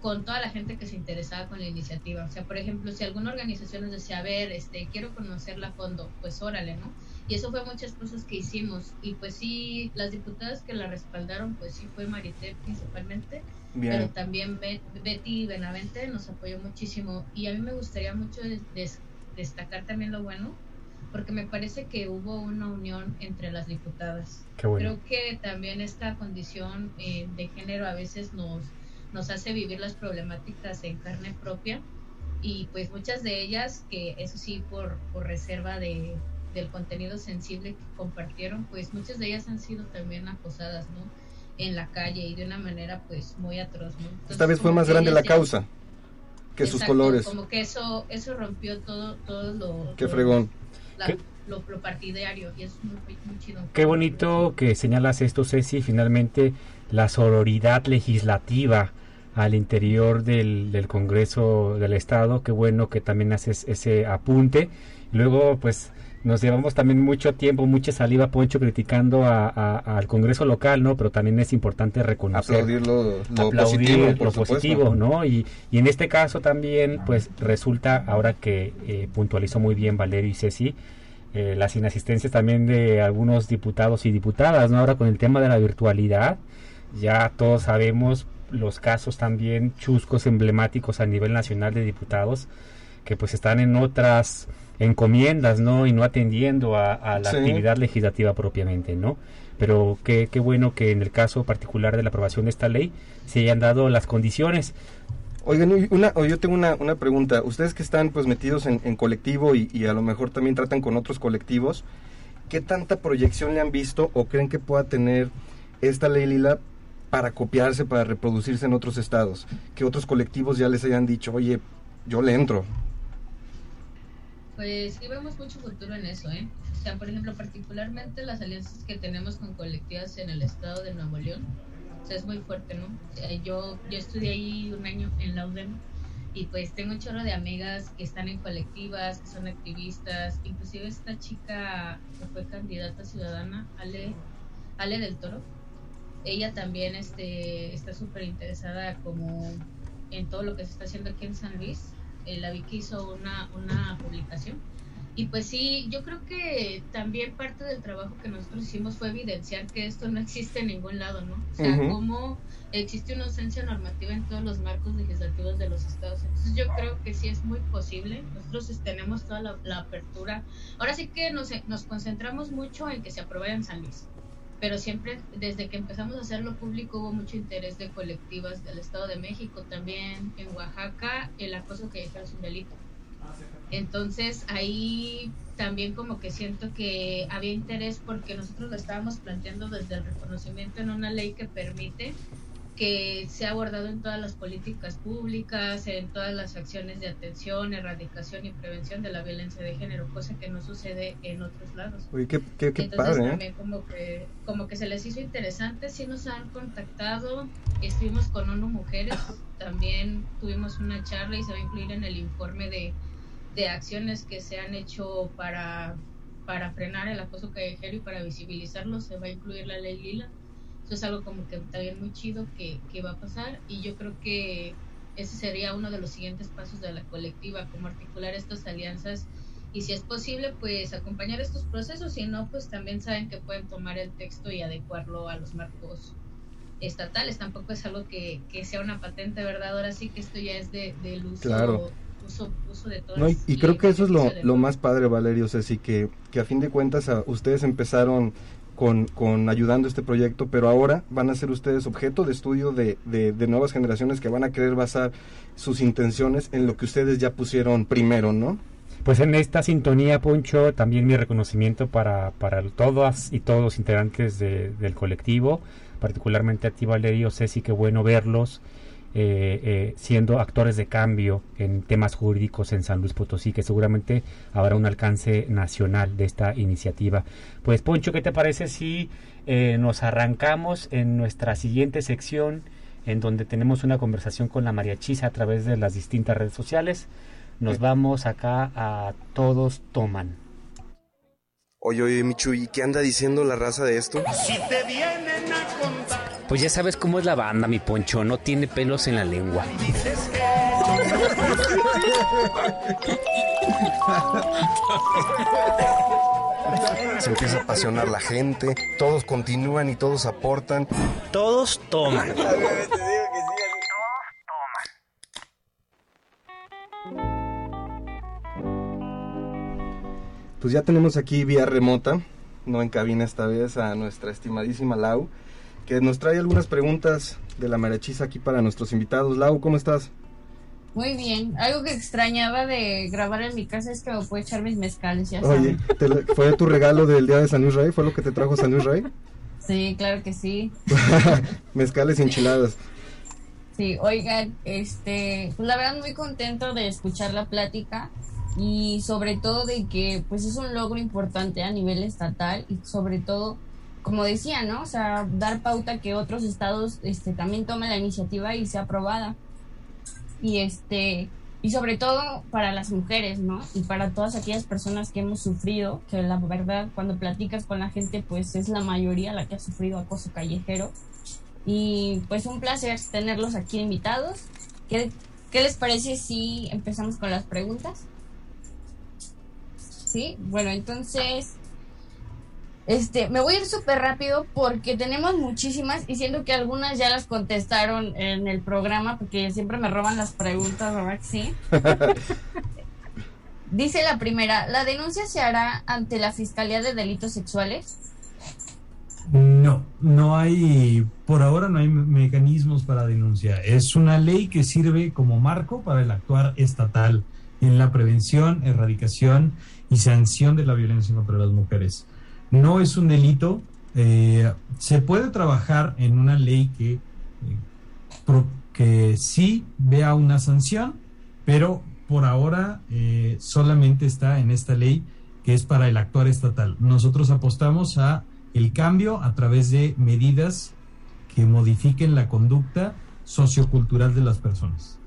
con toda la gente que se interesaba con la iniciativa. O sea, por ejemplo, si alguna organización nos decía, a ver, este, quiero conocerla a fondo, pues órale, ¿no? Y eso fue muchas cosas que hicimos. Y pues sí, las diputadas que la respaldaron, pues sí fue Marité principalmente, pero Bien. también Bet- Betty Benavente nos apoyó muchísimo. Y a mí me gustaría mucho des- destacar también lo bueno, porque me parece que hubo una unión entre las diputadas. Qué bueno. Creo que también esta condición eh, de género a veces nos, nos hace vivir las problemáticas en carne propia y pues muchas de ellas que eso sí por, por reserva de, del contenido sensible que compartieron, pues muchas de ellas han sido también acosadas, ¿no? en la calle y de una manera pues muy atroz. Esta vez fue más grande la causa que sus colores. Como que eso, eso rompió todo, todo lo... Qué fregón. lo, partidario y es muy, chido. Qué bonito que señalas esto, Ceci, finalmente la sororidad legislativa al interior del, del Congreso del Estado, qué bueno que también haces ese apunte. Luego, pues nos llevamos también mucho tiempo, mucha saliva, Poncho, criticando al Congreso local, ¿no? Pero también es importante reconocer, aplaudir lo, positivo, lo positivo, ¿no? Y, y, en este caso también, pues resulta, ahora que eh, puntualizó muy bien Valerio y Ceci, eh, las inasistencias también de algunos diputados y diputadas, ¿no? Ahora con el tema de la virtualidad, ya todos sabemos los casos también chuscos emblemáticos a nivel nacional de diputados que pues están en otras encomiendas, ¿no? Y no atendiendo a, la actividad legislativa propiamente, ¿no? Pero qué, qué bueno que en el caso particular de la aprobación de esta ley se hayan dado las condiciones. Oigan, una, yo tengo una, una, pregunta. Ustedes que están pues metidos en, colectivo y, a lo mejor también tratan con otros colectivos, ¿qué tanta proyección le han visto o creen que pueda tener esta ley Lila para copiarse, para reproducirse en otros estados? Que otros colectivos ya les hayan dicho, oye, yo le entro. Pues sí vemos mucho futuro en eso, ¿eh? O sea, por ejemplo, particularmente las alianzas que tenemos con colectivas en el estado de Nuevo León, o sea, es muy fuerte, ¿no? Yo, yo estudié ahí un año en la UDEM y pues tengo un chorro de amigas que están en colectivas, que son activistas, inclusive esta chica que fue candidata ciudadana, Ale, Ale del Toro, ella también este, está súper interesada como en todo lo que se está haciendo aquí en San Luis la Vicky hizo una, una publicación. Y pues sí, yo creo que también parte del trabajo que nosotros hicimos fue evidenciar que esto no existe en ningún lado, ¿no? O sea, cómo existe una ausencia normativa en todos los marcos legislativos de los estados. Entonces yo creo que sí es muy posible. Nosotros tenemos toda la, apertura. Ahora sí que nos, nos concentramos mucho en que se apruebe en San Luis pero siempre desde que empezamos a hacerlo público hubo mucho interés de colectivas del Estado de México, también en Oaxaca el acoso que es un delito. Entonces ahí también como que siento que había interés porque nosotros lo estábamos planteando desde el reconocimiento en una ley que permite que se ha abordado en todas las políticas públicas, en todas las acciones de atención, erradicación y prevención de la violencia de género, cosa que no sucede en otros lados. Uy, qué, qué, qué Entonces padre, ¿eh? también como que, como que se les hizo interesante, sí nos han contactado, estuvimos con ONU Mujeres, también tuvimos una charla y se va a incluir en el informe de, de acciones que se han hecho para, para frenar el acoso callejero y para visibilizarlo, se va a incluir la ley Lila eso es algo como que también muy chido que, que va a pasar y yo creo que ese sería uno de los siguientes pasos de la colectiva, como articular estas alianzas y si es posible, pues acompañar estos procesos, si no, pues también saben que pueden tomar el texto y adecuarlo a los marcos estatales, tampoco es algo que, que sea una patente, ¿verdad? Ahora sí que esto ya es de, del uso, claro. uso, uso de todas no, y, y creo que eso es lo, lo más padre, Valerio, Ceci, que, que a fin de cuentas a, ustedes empezaron con, con, ayudando este proyecto, pero ahora van a ser ustedes objeto de estudio de, de, nuevas generaciones que van a querer basar sus intenciones en lo que ustedes ya pusieron primero, ¿no? Pues en esta sintonía, Poncho, también mi reconocimiento para, para todas y todos los integrantes del colectivo, particularmente a ti, Valerio, Ceci, qué bueno verlos eh, eh, siendo actores de cambio en temas jurídicos en San Luis Potosí, que seguramente habrá un alcance nacional de esta iniciativa. Pues Poncho, ¿qué te parece si eh, nos arrancamos en nuestra siguiente sección, en donde tenemos una conversación con la María Chisa a través de las distintas redes sociales? Nos vamos acá a Todos Toman. Oye, oye, Michu, ¿y qué anda diciendo la raza de esto? Si te vienen a contar pues ya sabes cómo es la banda, mi poncho, no tiene pelos en la lengua. Se empieza a apasionar la gente, todos continúan y todos aportan. Todos toman. Pues ya tenemos aquí vía remota, no en cabina esta vez, a nuestra estimadísima Lau que nos trae algunas preguntas de la marachiza aquí para nuestros invitados. Lau, ¿cómo estás? Muy bien. Algo que extrañaba de grabar en mi casa es que me puedo echar mis mezcales, ya Oye, ¿fue tu regalo del día de San Luis Rey? ¿Fue lo que te trajo San Luis Rey? Sí, claro que sí. Mezcales enchiladas. Sí, oigan, este, pues la verdad muy contento de escuchar la plática y sobre todo de que pues es un logro importante a nivel estatal y sobre todo como decía, ¿no? O sea, dar pauta que otros estados este también tomen la iniciativa y sea aprobada. Y este y sobre todo para las mujeres, ¿no? Y para todas aquellas personas que hemos sufrido, que la verdad cuando platicas con la gente pues es la mayoría la que ha sufrido acoso callejero. Y pues un placer tenerlos aquí invitados. ¿Qué, qué les parece si empezamos con las preguntas? Sí, bueno, entonces este, me voy a ir súper rápido porque tenemos muchísimas y siento que algunas ya las contestaron en el programa porque siempre me roban las preguntas, ¿verdad? Sí. Dice la primera, ¿la denuncia se hará ante la Fiscalía de Delitos Sexuales? No, no hay, por ahora no hay mecanismos para denuncia. Es una ley que sirve como marco para el actuar estatal en la prevención, erradicación y sanción de la violencia contra las mujeres. No es un delito, eh, se puede trabajar en una ley que, eh, que sí vea una sanción, pero por ahora eh, solamente está en esta ley que es para el actuar estatal. Nosotros apostamos a el cambio a través de medidas que modifiquen la conducta sociocultural de las personas.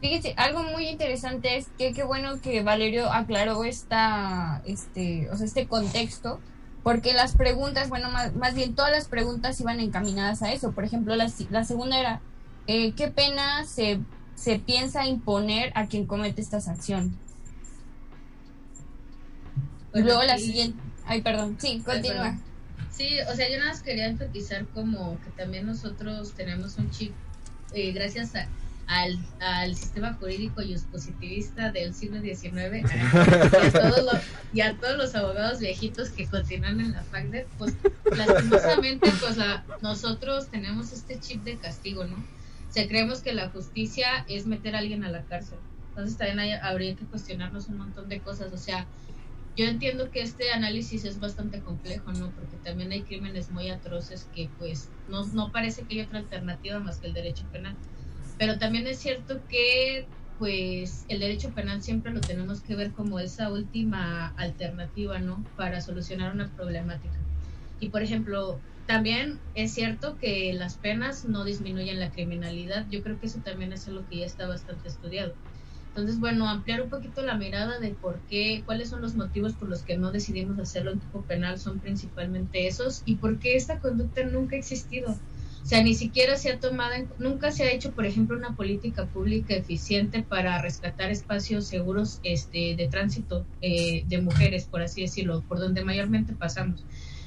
Fíjese, algo muy interesante es que qué bueno que Valerio aclaró esta, este, o sea, este contexto, porque las preguntas, bueno, más, más bien todas las preguntas iban encaminadas a eso. Por ejemplo, la, la segunda era, eh, ¿qué pena se, se piensa imponer a quien comete estas acciones? y luego la siguiente, ay, perdón, sí, continúa. Sí, o sea, yo nada más quería enfatizar como que también nosotros tenemos un chip, eh, gracias a, al, al, sistema jurídico y positivista del siglo XIX y a, todos los, y a todos los abogados viejitos que continúan en la FACDET, pues lastimosamente pues nosotros tenemos este chip de castigo, ¿no? O sea, creemos que la justicia es meter a alguien a la cárcel. Entonces también hay, habría que cuestionarnos un montón de cosas, o sea, yo entiendo que este análisis es bastante complejo, ¿no? Porque también hay crímenes muy atroces que pues no, no parece que hay otra alternativa más que el derecho penal. Pero también es cierto que pues el derecho penal siempre lo tenemos que ver como esa última alternativa, ¿no? Para solucionar una problemática. Y por ejemplo, también es cierto que las penas no disminuyen la criminalidad. Yo creo que eso también es algo que ya está bastante estudiado. Entonces, bueno, ampliar un poquito la mirada de por qué, cuáles son los motivos por los que no decidimos hacerlo en tipo penal son principalmente esos y por qué esta conducta nunca ha existido. O sea, ni siquiera se ha tomado, en, nunca se ha hecho, por ejemplo, una política pública eficiente para rescatar espacios seguros este, de tránsito eh, de mujeres, por así decirlo, por donde mayormente pasamos.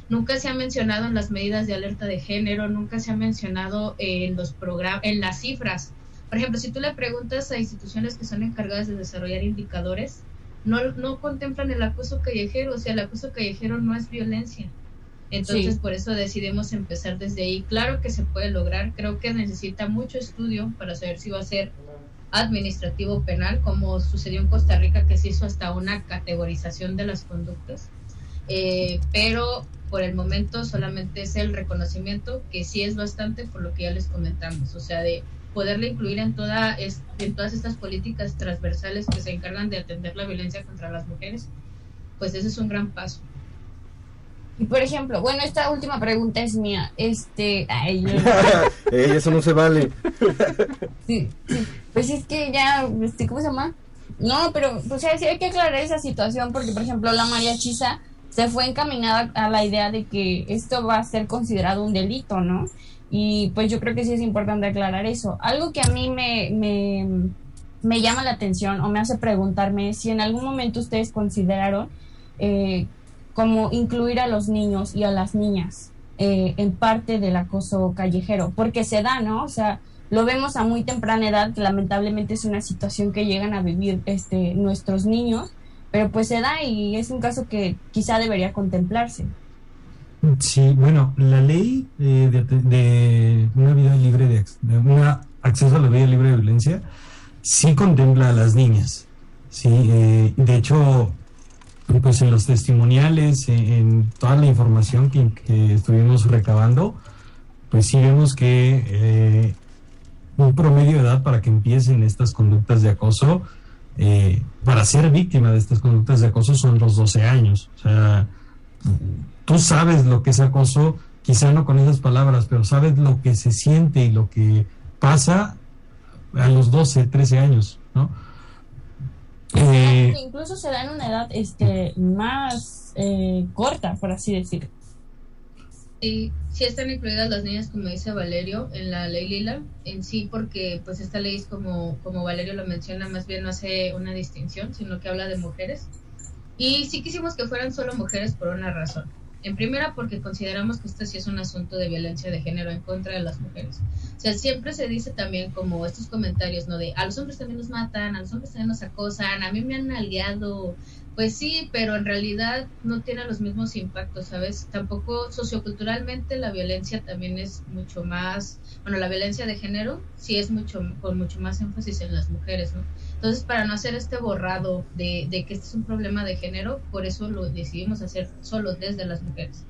Nunca se ha mencionado en las medidas de alerta de género, nunca se ha mencionado en los programas, en las cifras por ejemplo, si tú le preguntas a instituciones que son encargadas de desarrollar indicadores, no, no contemplan el acoso callejero, o sea, el acoso callejero no es violencia. Entonces, por eso decidimos empezar desde ahí. Claro que se puede lograr, creo que necesita mucho estudio para saber si va a ser administrativo penal, como sucedió en Costa Rica, que se hizo hasta una categorización de las conductas. Eh, pero por el momento solamente es el reconocimiento, que sí es bastante por lo que ya les comentamos, o sea, de poderla incluir en, toda, en todas estas políticas transversales que se encargan de atender la violencia contra las mujeres, pues ese es un gran paso. Y por ejemplo, bueno, esta última pregunta es mía. Este, ay, eso no se vale. sí, sí, pues es que ya, este, ¿cómo se llama? No, pero, o sea, sí hay que aclarar esa situación porque, por ejemplo, la María Chisa se fue encaminada a la idea de que esto va a ser considerado un delito, ¿no? Y pues yo creo que sí es importante aclarar eso. Algo que a mí me, me, me llama la atención o me hace preguntarme si en algún momento ustedes consideraron eh, como incluir a los niños y a las niñas eh, en parte del acoso callejero, porque se da, ¿no? O sea, lo vemos a muy temprana edad, lamentablemente es una situación que llegan a vivir este, nuestros niños, pero pues se da y es un caso que quizá debería contemplarse. Sí, bueno, la ley eh, de, una vida libre de, de acceso a la vida libre de violencia sí contempla a las niñas. Sí, eh, de hecho, pues en los testimoniales, en, toda la información que, estuvimos recabando, pues sí vemos que eh, un promedio de edad para que empiecen estas conductas de acoso, eh, para ser víctima de estas conductas de acoso son los 12 años. O sea, tú sabes lo que es acoso, quizá no con esas palabras, pero sabes lo que se siente y lo que pasa a los 12, 13 años, ¿no? Eh, incluso se da en una edad este, más eh, corta, por así decirlo. Sí, sí están incluidas las niñas, como dice Valerio, en la ley Lila, en sí, porque pues esta ley es como, como Valerio lo menciona, más bien no hace una distinción, sino que habla de mujeres. Y sí quisimos que fueran solo mujeres por una razón. En primera, porque consideramos que este sí es un asunto de violencia de género en contra de las mujeres. O sea, siempre se dice también como estos comentarios, ¿no? De a los hombres también nos matan, a los hombres también nos acosan, a mí me han aliado. Pues sí, pero en realidad no tiene los mismos impactos, ¿sabes? Tampoco socioculturalmente la violencia también es mucho más, bueno, la violencia de género sí es mucho con mucho más énfasis en las mujeres, ¿no? Entonces, para no hacer este borrado de, que este es un problema de género, por eso lo decidimos hacer solo desde las mujeres.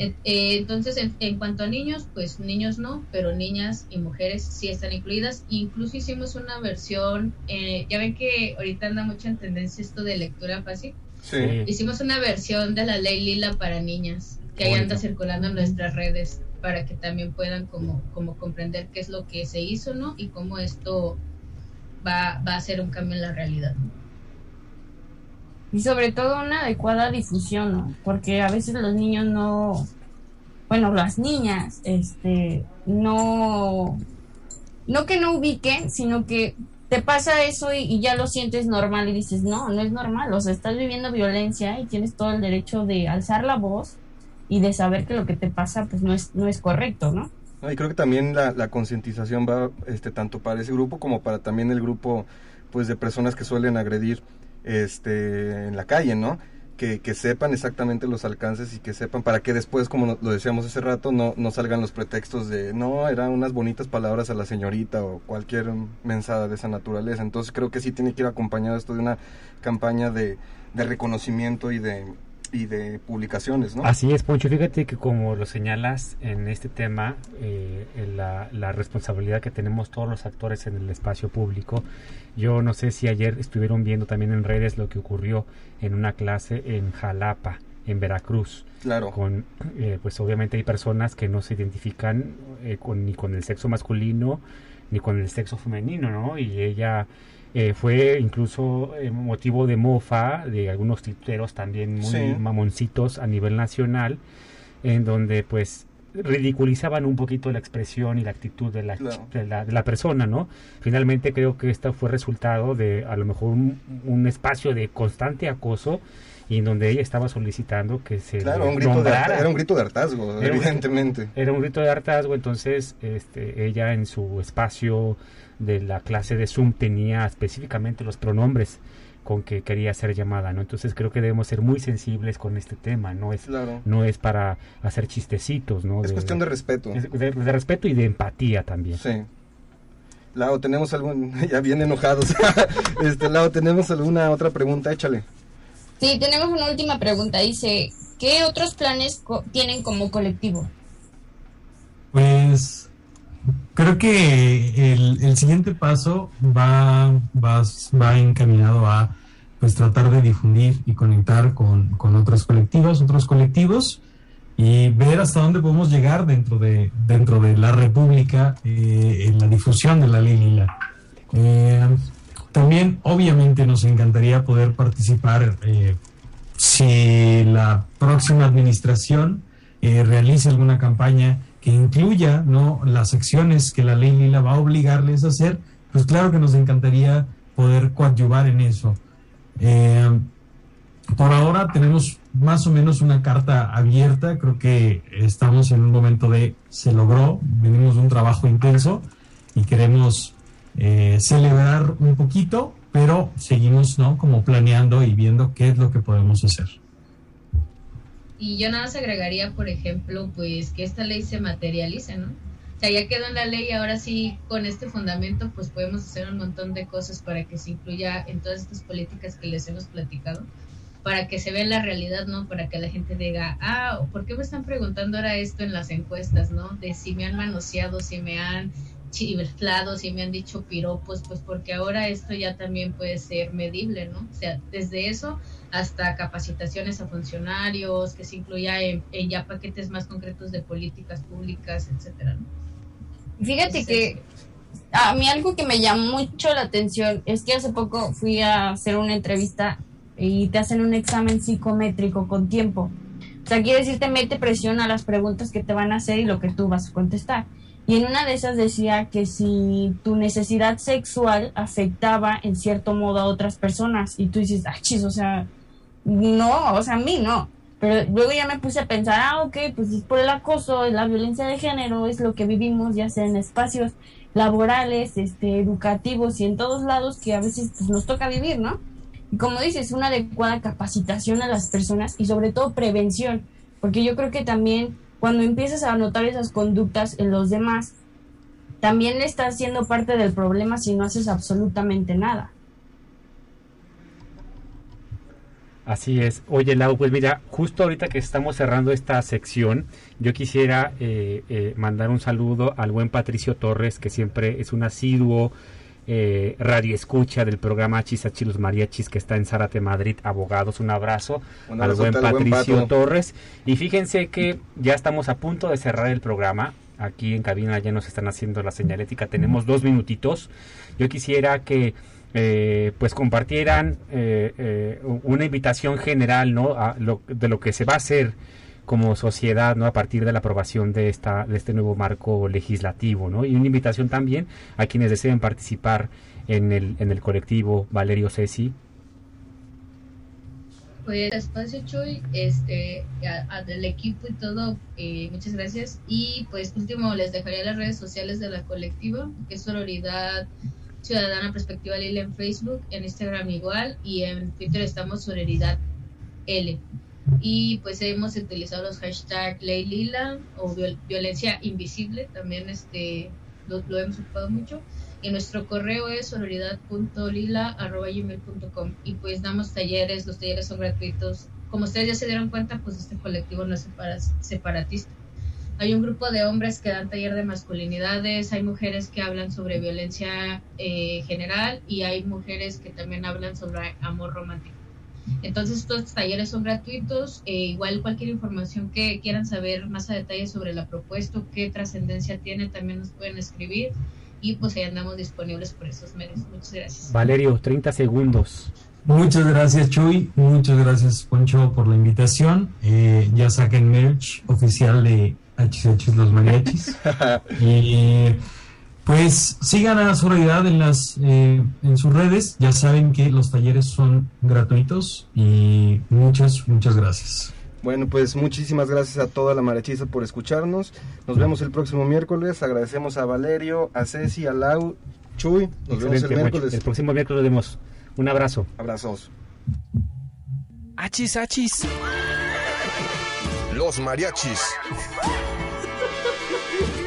Eh, entonces, en, cuanto a niños, pues niños no, pero niñas y mujeres sí están incluidas. Incluso hicimos una versión, eh, ya ven que ahorita anda mucho en tendencia esto de lectura fácil. Sí. Hicimos una versión de la ley lila para niñas que ahí anda circulando en nuestras redes para que también puedan como, como comprender qué es lo que se hizo, ¿no? Y cómo esto va, va a ser un cambio en la realidad. Y sobre todo una adecuada difusión, ¿no? Porque a veces los niños no, bueno, las niñas, este, no, no que no ubiquen, sino que te pasa eso y, ya lo sientes normal y dices, no, no es normal, o sea, estás viviendo violencia y tienes todo el derecho de alzar la voz y de saber que lo que te pasa pues no es, no es correcto, ¿no? Y creo que también la, la concientización va este, tanto para ese grupo como para también el grupo pues de personas que suelen agredir este, en la calle, ¿no? Que, que, sepan exactamente los alcances y que sepan para que después, como lo decíamos hace rato, no, no salgan los pretextos de no, eran unas bonitas palabras a la señorita o cualquier mensada de esa naturaleza. Entonces creo que sí tiene que ir acompañado esto de una campaña de, de reconocimiento y de, y de publicaciones, ¿no? Así es, Poncho. Fíjate que como lo señalas en este tema, eh, la, la, responsabilidad que tenemos todos los actores en el espacio público. Yo no sé si ayer estuvieron viendo también en redes lo que ocurrió en una clase en Jalapa, en Veracruz. Claro. Con, eh, pues obviamente hay personas que no se identifican eh, con, ni con el sexo masculino ni con el sexo femenino, ¿no? Y ella eh, fue incluso eh, motivo de mofa de algunos titeros también muy mamoncitos a nivel nacional, en donde pues ridiculizaban un poquito la expresión y la actitud de la, de, la, de la, persona, ¿no? Finalmente creo que esto fue resultado de a lo mejor un, espacio de constante acoso y en donde ella estaba solicitando que se claro, un grito de, era un grito de hartazgo, evidentemente. era un grito de hartazgo, entonces este, ella en su espacio de la clase de Zoom tenía específicamente los pronombres con que quería ser llamada, ¿no? Entonces creo que debemos ser muy sensibles con este tema, no es no es para hacer chistecitos, ¿no? Es cuestión de respeto. De, respeto y de empatía también. Sí. Lau, tenemos algún ya bien enojados. este Lau, tenemos alguna otra pregunta, échale. Sí, tenemos una última pregunta. Dice, ¿qué otros planes tienen como colectivo? Pues creo que el, siguiente paso va, va, va, encaminado a pues tratar de difundir y conectar con, con otros colectivos, otros colectivos y ver hasta dónde podemos llegar dentro de, dentro de la República eh, en la difusión de la ley Lila. Eh, también, obviamente, nos encantaría poder participar eh, si la próxima administración realiza alguna campaña incluya ¿no? las acciones que la ley Lila va a obligarles a hacer, pues claro que nos encantaría poder coadyuvar en eso. Eh, por ahora tenemos más o menos una carta abierta, creo que estamos en un momento de se logró, venimos de un trabajo intenso y queremos eh, celebrar un poquito, pero seguimos ¿no? como planeando y viendo qué es lo que podemos hacer. Y yo nada más agregaría, por ejemplo, pues que esta ley se materialice, ¿no? O sea, ya quedó en la ley ahora sí, con este fundamento, pues podemos hacer un montón de cosas para que se incluya en todas estas políticas que les hemos platicado. para que se vea la realidad, ¿no? Para que la gente diga, ah, ¿por qué me están preguntando ahora esto en las encuestas, ¿no? De si me han manoseado, si me han chiflado, si me han dicho piropos, pues porque ahora esto ya también puede ser medible, ¿no? O sea, desde eso hasta capacitaciones a funcionarios, que se incluya en, ya paquetes más concretos de políticas públicas, etcétera, ¿no? Fíjate que a mí algo que me llamó mucho la atención es que hace poco fui a hacer una entrevista y te hacen un examen psicométrico con tiempo. O sea, quiere decir, te mete presión a las preguntas que te van a hacer y lo que tú vas a contestar. Y en una de esas decía que si tu necesidad sexual afectaba en cierto modo a otras personas y tú dices, ah, chis, o sea, no, o sea, a mí no. Pero luego ya me puse a pensar, ah, ok, pues es por el acoso, es la violencia de género, es lo que vivimos, ya sea en espacios laborales, este, educativos y en todos lados que a veces pues, nos toca vivir, ¿no? Y como dices, una adecuada capacitación a las personas y sobre todo prevención, porque yo creo que también cuando empiezas a notar esas conductas en los demás, también le estás siendo parte del problema si no haces absolutamente nada. Así es. Oye, Lau, pues mira, justo ahorita que estamos cerrando esta sección, yo quisiera eh, eh, mandar un saludo al buen Patricio Torres, que siempre es un asiduo eh, radio escucha del programa Chisachi los Mariachis que está en Zárate, Madrid, abogados. Un abrazo al buen Patricio Torres. Y fíjense que ya estamos a punto de cerrar el programa. Aquí en cabina ya nos están haciendo la señalética. Tenemos dos minutitos. Yo quisiera que eh, pues compartieran eh, eh, una invitación general ¿no? A de lo que se va a hacer como sociedad ¿no? a partir de la aprobación de, esta, de este nuevo marco legislativo ¿no? y una invitación también a quienes deseen participar en el, en el colectivo Valerio Ceci. Pues espacio Chuy, este, del equipo y todo, muchas gracias. Y pues último les dejaría las redes sociales de la colectiva, que es Sororidad Ciudadana Perspectiva Lila en Facebook, en Instagram igual y en Twitter estamos Sororidad L. Y pues hemos utilizado los hashtags Ley Lila o Violencia Invisible, también este, lo, hemos ocupado mucho. Y nuestro correo es sororidad.lila.gmail.com y pues damos talleres, los talleres son gratuitos. Como ustedes ya se dieron cuenta, pues este colectivo no es separatista hay un grupo de hombres que dan taller de masculinidades, hay mujeres que hablan sobre violencia eh, general y hay mujeres que también hablan sobre amor romántico. Entonces estos talleres son gratuitos, e igual cualquier información que quieran saber más a detalle sobre la propuesta, qué trascendencia tiene, también nos pueden escribir y pues ahí andamos disponibles por esos medios. Muchas gracias. Valerio, 30 segundos. Muchas gracias Chuy, muchas gracias Poncho por la invitación. Eh, ya saquen merch oficial de HH los mariachis. y pues sigan a Sororidad en las eh, en sus redes. Ya saben que los talleres son gratuitos y muchas, muchas gracias. Bueno, pues muchísimas gracias a toda la mariachisa por escucharnos. Nos vemos el próximo miércoles. Agradecemos a Valerio, a Ceci, a Lau, Chuy. Nos vemos el miércoles. El próximo miércoles vemos. Un abrazo. Abrazos. Achis, achis. Los mariachis